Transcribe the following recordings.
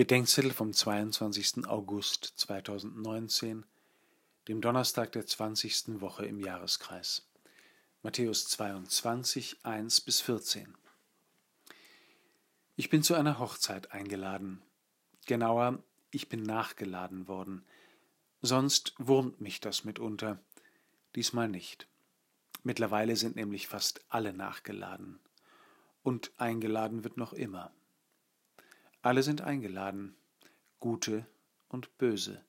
Bedenkzettel vom 22. August 2019, dem Donnerstag der 20. Woche im Jahreskreis. Matthäus 22, 1 bis 14. Ich bin zu einer Hochzeit eingeladen. Genauer, ich bin nachgeladen worden. Sonst wurmt mich das mitunter. Diesmal nicht. Mittlerweile sind nämlich fast alle nachgeladen. Und eingeladen wird noch immer. Alle sind eingeladen, gute und böse.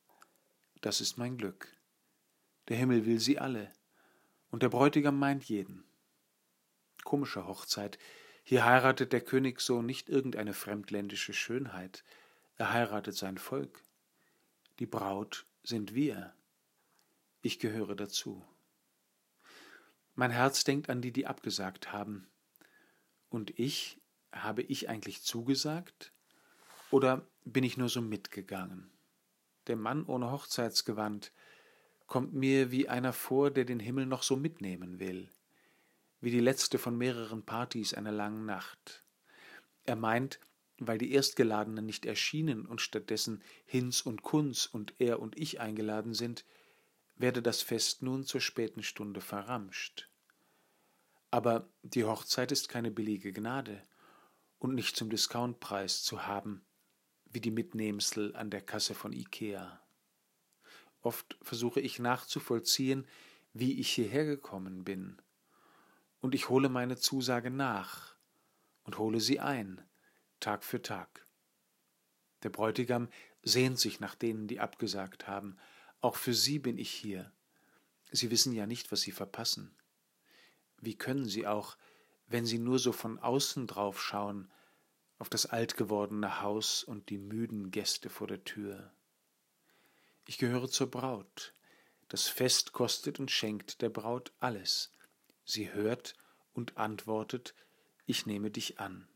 Das ist mein Glück. Der Himmel will sie alle, und der Bräutigam meint jeden. Komische Hochzeit. Hier heiratet der Königssohn nicht irgendeine fremdländische Schönheit, er heiratet sein Volk. Die Braut sind wir. Ich gehöre dazu. Mein Herz denkt an die, die abgesagt haben. Und ich, habe ich eigentlich zugesagt? Oder bin ich nur so mitgegangen? Der Mann ohne Hochzeitsgewand kommt mir wie einer vor, der den Himmel noch so mitnehmen will, wie die letzte von mehreren Partys einer langen Nacht. Er meint, weil die Erstgeladenen nicht erschienen und stattdessen Hinz und Kunz und er und ich eingeladen sind, werde das Fest nun zur späten Stunde verramscht. Aber die Hochzeit ist keine billige Gnade und nicht zum Discountpreis zu haben, wie die Mitnehmsel an der Kasse von Ikea. Oft versuche ich nachzuvollziehen, wie ich hierher gekommen bin, und ich hole meine Zusage nach und hole sie ein, Tag für Tag. Der Bräutigam sehnt sich nach denen, die abgesagt haben. Auch für sie bin ich hier. Sie wissen ja nicht, was sie verpassen. Wie können sie auch, wenn sie nur so von außen drauf schauen, auf das alt gewordene Haus und die müden Gäste vor der Tür. Ich gehöre zur Braut. Das Fest kostet und schenkt der Braut alles. Sie hört und antwortet, ich nehme dich an.